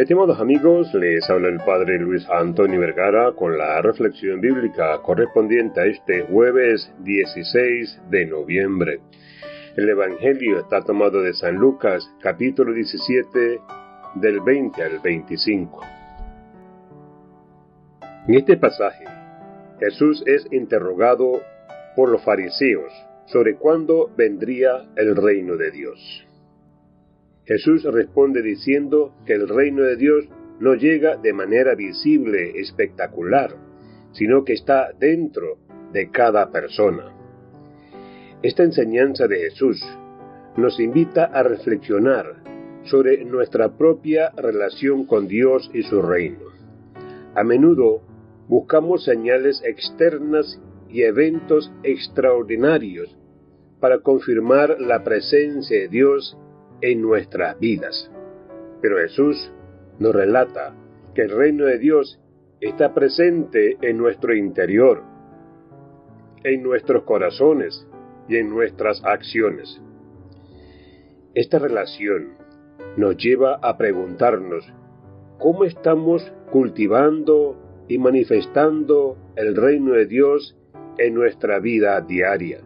Estimados amigos, les habla el Padre Luis Antonio Vergara con la reflexión bíblica correspondiente a este jueves 16 de noviembre. El Evangelio está tomado de San Lucas, capítulo 17, del 20 al 25. En este pasaje, Jesús es interrogado por los fariseos sobre cuándo vendría el reino de Dios. Jesús responde diciendo que el reino de Dios no llega de manera visible, espectacular, sino que está dentro de cada persona. Esta enseñanza de Jesús nos invita a reflexionar sobre nuestra propia relación con Dios y su reino. A menudo buscamos señales externas y eventos extraordinarios para confirmar la presencia de Dios en nuestras vidas. Pero Jesús nos relata que el reino de Dios está presente en nuestro interior, en nuestros corazones y en nuestras acciones. Esta relación nos lleva a preguntarnos cómo estamos cultivando y manifestando el reino de Dios en nuestra vida diaria.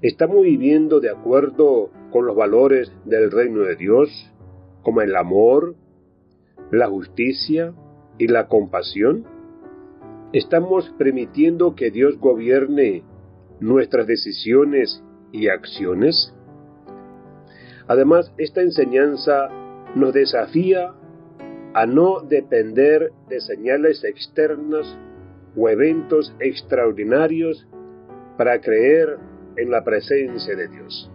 ¿Estamos viviendo de acuerdo con los valores del reino de Dios, como el amor, la justicia y la compasión? ¿Estamos permitiendo que Dios gobierne nuestras decisiones y acciones? Además, esta enseñanza nos desafía a no depender de señales externas o eventos extraordinarios para creer en la presencia de Dios.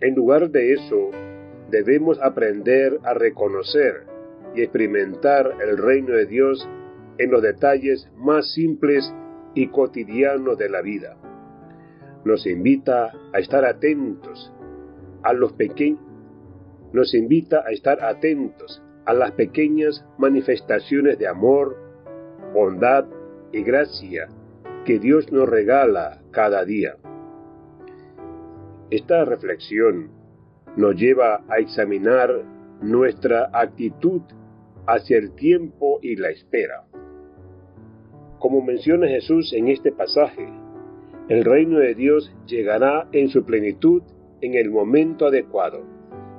En lugar de eso, debemos aprender a reconocer y experimentar el reino de Dios en los detalles más simples y cotidianos de la vida. Nos invita a estar atentos a los pequeños nos invita a estar atentos a las pequeñas manifestaciones de amor, bondad y gracia que Dios nos regala cada día. Esta reflexión nos lleva a examinar nuestra actitud hacia el tiempo y la espera. Como menciona Jesús en este pasaje, el reino de Dios llegará en su plenitud en el momento adecuado,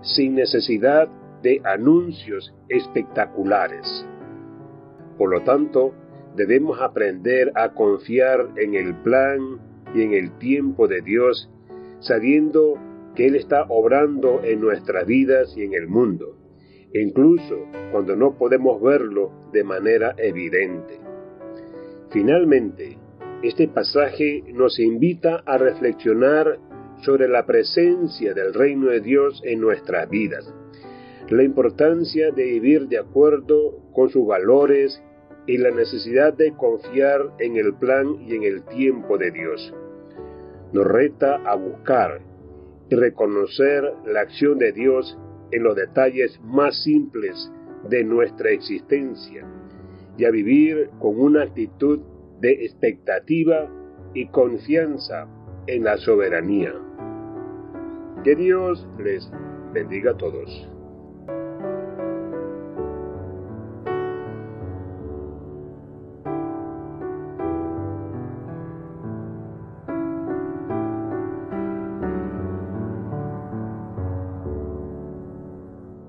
sin necesidad de anuncios espectaculares. Por lo tanto, debemos aprender a confiar en el plan y en el tiempo de Dios, sabiendo que Él está obrando en nuestras vidas y en el mundo, incluso cuando no podemos verlo de manera evidente. Finalmente, este pasaje nos invita a reflexionar sobre la presencia del reino de Dios en nuestras vidas, la importancia de vivir de acuerdo con sus valores y la necesidad de confiar en el plan y en el tiempo de Dios. Nos reta a buscar y reconocer la acción de Dios en los detalles más simples de nuestra existencia y a vivir con una actitud de expectativa y confianza en la soberanía. Que Dios les bendiga a todos.